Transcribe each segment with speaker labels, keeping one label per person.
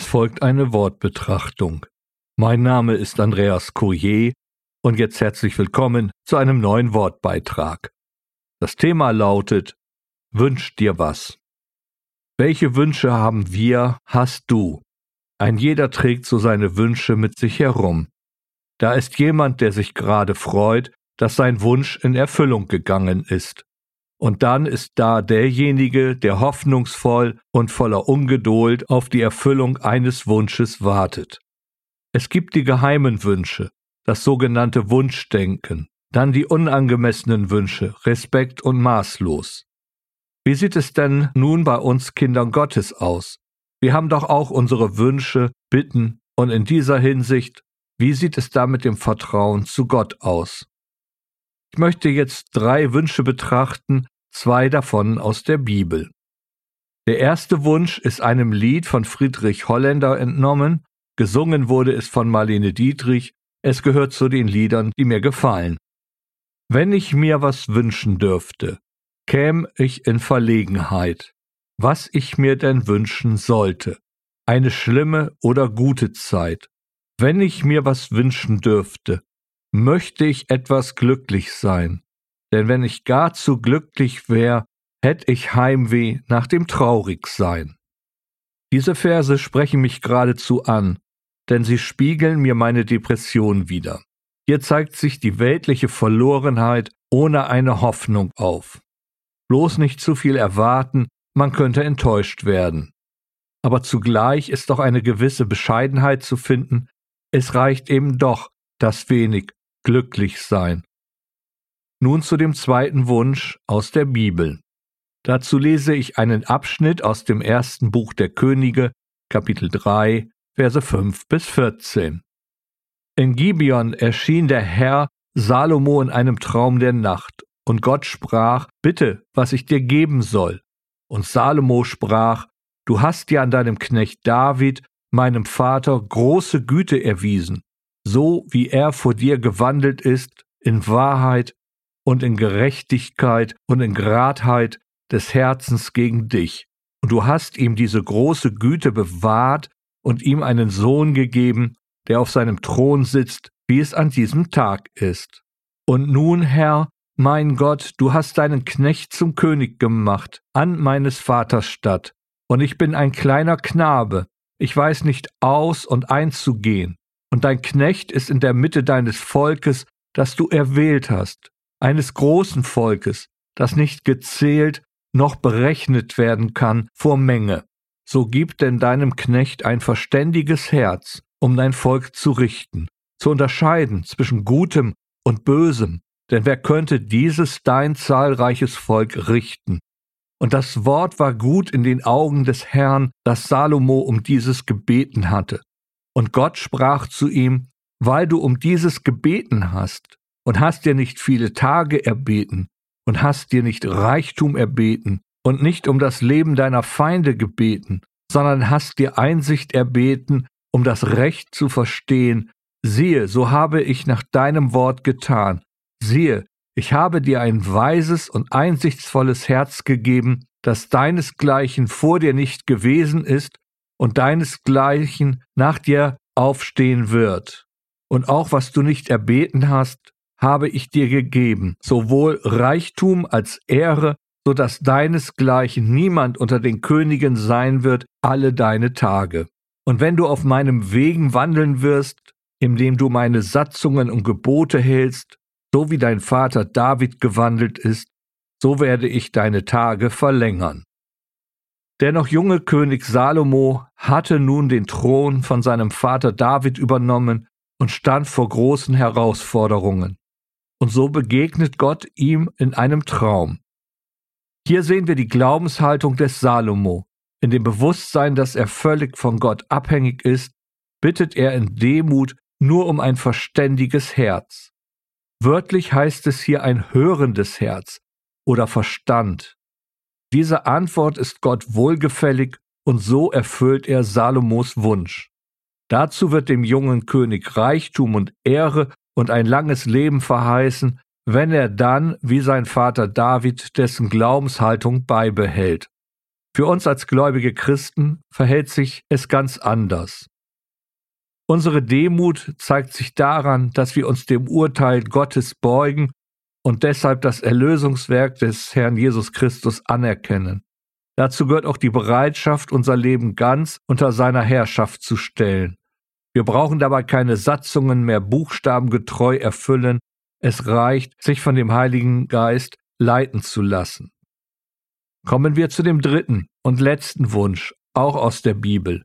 Speaker 1: Es folgt eine Wortbetrachtung. Mein Name ist Andreas Courier und jetzt herzlich willkommen zu einem neuen Wortbeitrag. Das Thema lautet Wünsch dir was. Welche Wünsche haben wir, hast du? Ein jeder trägt so seine Wünsche mit sich herum. Da ist jemand, der sich gerade freut, dass sein Wunsch in Erfüllung gegangen ist. Und dann ist da derjenige, der hoffnungsvoll und voller Ungeduld auf die Erfüllung eines Wunsches wartet. Es gibt die geheimen Wünsche, das sogenannte Wunschdenken, dann die unangemessenen Wünsche, Respekt und maßlos. Wie sieht es denn nun bei uns Kindern Gottes aus? Wir haben doch auch unsere Wünsche, Bitten und in dieser Hinsicht, wie sieht es da mit dem Vertrauen zu Gott aus? Ich möchte jetzt drei Wünsche betrachten, zwei davon aus der Bibel. Der erste Wunsch ist einem Lied von Friedrich Holländer entnommen, gesungen wurde es von Marlene Dietrich, es gehört zu den Liedern, die mir gefallen. Wenn ich mir was wünschen dürfte, käm ich in Verlegenheit, was ich mir denn wünschen sollte, eine schlimme oder gute Zeit. Wenn ich mir was wünschen dürfte, möchte ich etwas glücklich sein, denn wenn ich gar zu glücklich wär, hätt ich Heimweh nach dem Traurigsein. Diese Verse sprechen mich geradezu an, denn sie spiegeln mir meine Depression wider. Hier zeigt sich die weltliche Verlorenheit ohne eine Hoffnung auf. Bloß nicht zu viel erwarten, man könnte enttäuscht werden. Aber zugleich ist doch eine gewisse Bescheidenheit zu finden, es reicht eben doch das wenig, glücklich sein. Nun zu dem zweiten Wunsch aus der Bibel. Dazu lese ich einen Abschnitt aus dem ersten Buch der Könige, Kapitel 3, Verse 5 bis 14. In Gibeon erschien der Herr Salomo in einem Traum der Nacht, und Gott sprach, Bitte, was ich dir geben soll. Und Salomo sprach, Du hast ja an deinem Knecht David, meinem Vater, große Güte erwiesen, so wie er vor dir gewandelt ist, in Wahrheit und in Gerechtigkeit und in Gradheit des Herzens gegen dich. Und du hast ihm diese große Güte bewahrt und ihm einen Sohn gegeben, der auf seinem Thron sitzt, wie es an diesem Tag ist. Und nun, Herr, mein Gott, du hast deinen Knecht zum König gemacht, an meines Vaters Stadt, und ich bin ein kleiner Knabe, ich weiß nicht aus und einzugehen, und dein Knecht ist in der Mitte deines Volkes, das du erwählt hast, eines großen Volkes, das nicht gezählt noch berechnet werden kann vor Menge. So gib denn deinem Knecht ein verständiges Herz, um dein Volk zu richten, zu unterscheiden zwischen Gutem und Bösem, denn wer könnte dieses dein zahlreiches Volk richten? Und das Wort war gut in den Augen des Herrn, das Salomo um dieses gebeten hatte. Und Gott sprach zu ihm, weil du um dieses gebeten hast und hast dir nicht viele Tage erbeten und hast dir nicht Reichtum erbeten und nicht um das Leben deiner Feinde gebeten, sondern hast dir Einsicht erbeten, um das Recht zu verstehen, siehe, so habe ich nach deinem Wort getan, siehe, ich habe dir ein weises und einsichtsvolles Herz gegeben, das deinesgleichen vor dir nicht gewesen ist und deinesgleichen nach dir aufstehen wird. Und auch was du nicht erbeten hast, habe ich dir gegeben, sowohl Reichtum als Ehre, so dass deinesgleichen niemand unter den Königen sein wird alle deine Tage. Und wenn du auf meinem Wegen wandeln wirst, indem du meine Satzungen und Gebote hältst, so wie dein Vater David gewandelt ist, so werde ich deine Tage verlängern. Der noch junge König Salomo hatte nun den Thron von seinem Vater David übernommen und stand vor großen Herausforderungen. Und so begegnet Gott ihm in einem Traum. Hier sehen wir die Glaubenshaltung des Salomo. In dem Bewusstsein, dass er völlig von Gott abhängig ist, bittet er in Demut nur um ein verständiges Herz. Wörtlich heißt es hier ein hörendes Herz oder Verstand. Diese Antwort ist Gott wohlgefällig und so erfüllt er Salomos Wunsch. Dazu wird dem jungen König Reichtum und Ehre und ein langes Leben verheißen, wenn er dann, wie sein Vater David, dessen Glaubenshaltung beibehält. Für uns als gläubige Christen verhält sich es ganz anders. Unsere Demut zeigt sich daran, dass wir uns dem Urteil Gottes beugen und deshalb das Erlösungswerk des Herrn Jesus Christus anerkennen. Dazu gehört auch die Bereitschaft, unser Leben ganz unter seiner Herrschaft zu stellen. Wir brauchen dabei keine Satzungen mehr buchstabengetreu erfüllen, es reicht, sich von dem Heiligen Geist leiten zu lassen. Kommen wir zu dem dritten und letzten Wunsch, auch aus der Bibel.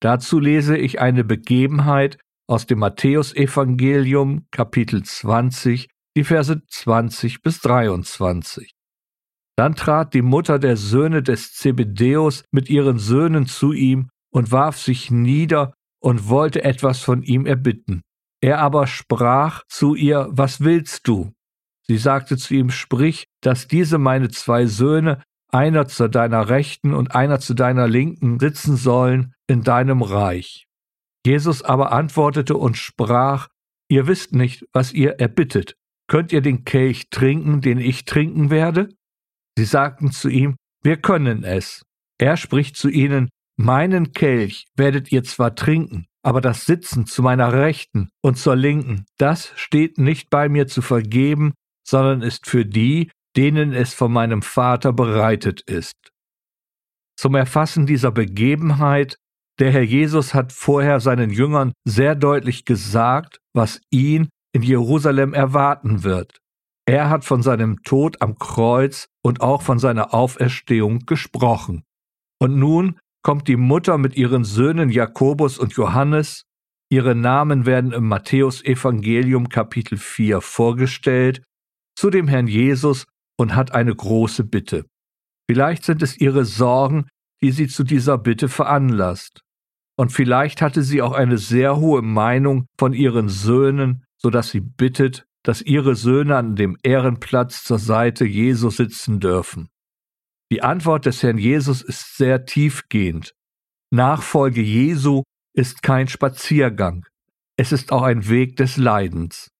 Speaker 1: Dazu lese ich eine Begebenheit aus dem Matthäusevangelium Kapitel 20, die Verse 20 bis 23. Dann trat die Mutter der Söhne des Zebedäus mit ihren Söhnen zu ihm und warf sich nieder und wollte etwas von ihm erbitten. Er aber sprach zu ihr, Was willst du? Sie sagte zu ihm, Sprich, dass diese meine zwei Söhne, einer zu deiner Rechten und einer zu deiner Linken, sitzen sollen in deinem Reich. Jesus aber antwortete und sprach, Ihr wisst nicht, was ihr erbittet. Könnt ihr den Kelch trinken, den ich trinken werde? Sie sagten zu ihm, Wir können es. Er spricht zu ihnen, Meinen Kelch werdet ihr zwar trinken, aber das Sitzen zu meiner Rechten und zur Linken, das steht nicht bei mir zu vergeben, sondern ist für die, denen es von meinem Vater bereitet ist. Zum Erfassen dieser Begebenheit, der Herr Jesus hat vorher seinen Jüngern sehr deutlich gesagt, was ihn in Jerusalem erwarten wird. Er hat von seinem Tod am Kreuz und auch von seiner Auferstehung gesprochen. Und nun kommt die Mutter mit ihren Söhnen Jakobus und Johannes. Ihre Namen werden im Matthäusevangelium Kapitel 4 vorgestellt, zu dem Herrn Jesus und hat eine große Bitte. Vielleicht sind es ihre Sorgen, die sie zu dieser Bitte veranlasst. Und vielleicht hatte sie auch eine sehr hohe Meinung von ihren Söhnen, so dass sie bittet, dass ihre Söhne an dem Ehrenplatz zur Seite Jesu sitzen dürfen. Die Antwort des Herrn Jesus ist sehr tiefgehend. Nachfolge Jesu ist kein Spaziergang, es ist auch ein Weg des Leidens.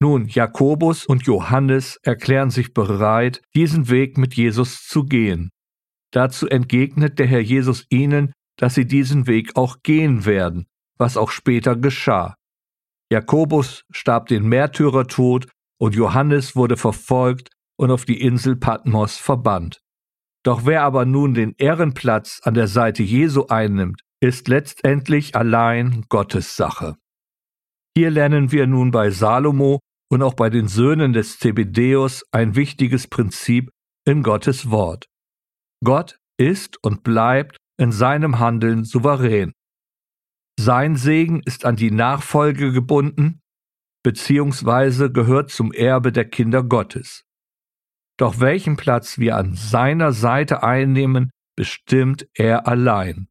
Speaker 1: Nun, Jakobus und Johannes erklären sich bereit, diesen Weg mit Jesus zu gehen. Dazu entgegnet der Herr Jesus ihnen, dass sie diesen Weg auch gehen werden, was auch später geschah. Jakobus starb den Märtyrertod und Johannes wurde verfolgt und auf die Insel Patmos verbannt. Doch wer aber nun den Ehrenplatz an der Seite Jesu einnimmt, ist letztendlich allein Gottes Sache. Hier lernen wir nun bei Salomo und auch bei den Söhnen des Zebedäus ein wichtiges Prinzip in Gottes Wort. Gott ist und bleibt in seinem Handeln souverän. Sein Segen ist an die Nachfolge gebunden, beziehungsweise gehört zum Erbe der Kinder Gottes. Doch welchen Platz wir an seiner Seite einnehmen, bestimmt er allein.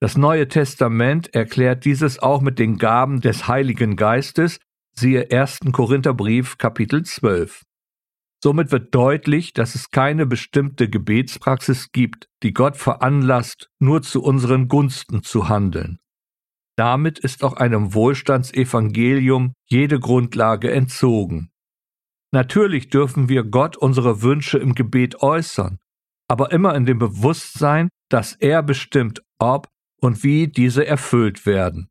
Speaker 1: Das Neue Testament erklärt dieses auch mit den Gaben des Heiligen Geistes, siehe 1. Korintherbrief Kapitel 12. Somit wird deutlich, dass es keine bestimmte Gebetspraxis gibt, die Gott veranlasst, nur zu unseren Gunsten zu handeln. Damit ist auch einem Wohlstandsevangelium jede Grundlage entzogen. Natürlich dürfen wir Gott unsere Wünsche im Gebet äußern, aber immer in dem Bewusstsein, dass er bestimmt, ob und wie diese erfüllt werden.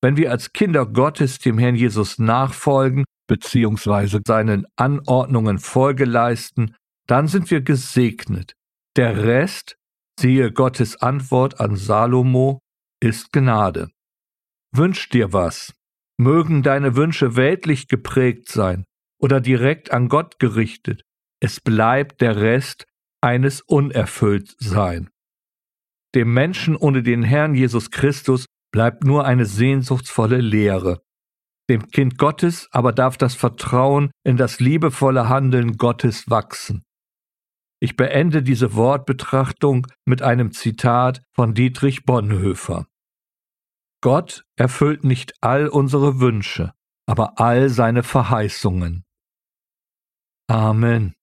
Speaker 1: Wenn wir als Kinder Gottes dem Herrn Jesus nachfolgen bzw. seinen Anordnungen Folge leisten, dann sind wir gesegnet. Der Rest, siehe Gottes Antwort an Salomo, ist Gnade. Wünsch dir was. Mögen deine Wünsche weltlich geprägt sein, oder direkt an Gott gerichtet. Es bleibt der Rest eines Unerfülltsein. Dem Menschen ohne den Herrn Jesus Christus bleibt nur eine sehnsuchtsvolle Leere. Dem Kind Gottes aber darf das Vertrauen in das liebevolle Handeln Gottes wachsen. Ich beende diese Wortbetrachtung mit einem Zitat von Dietrich Bonhoeffer. Gott erfüllt nicht all unsere Wünsche, aber all seine Verheißungen. Amen.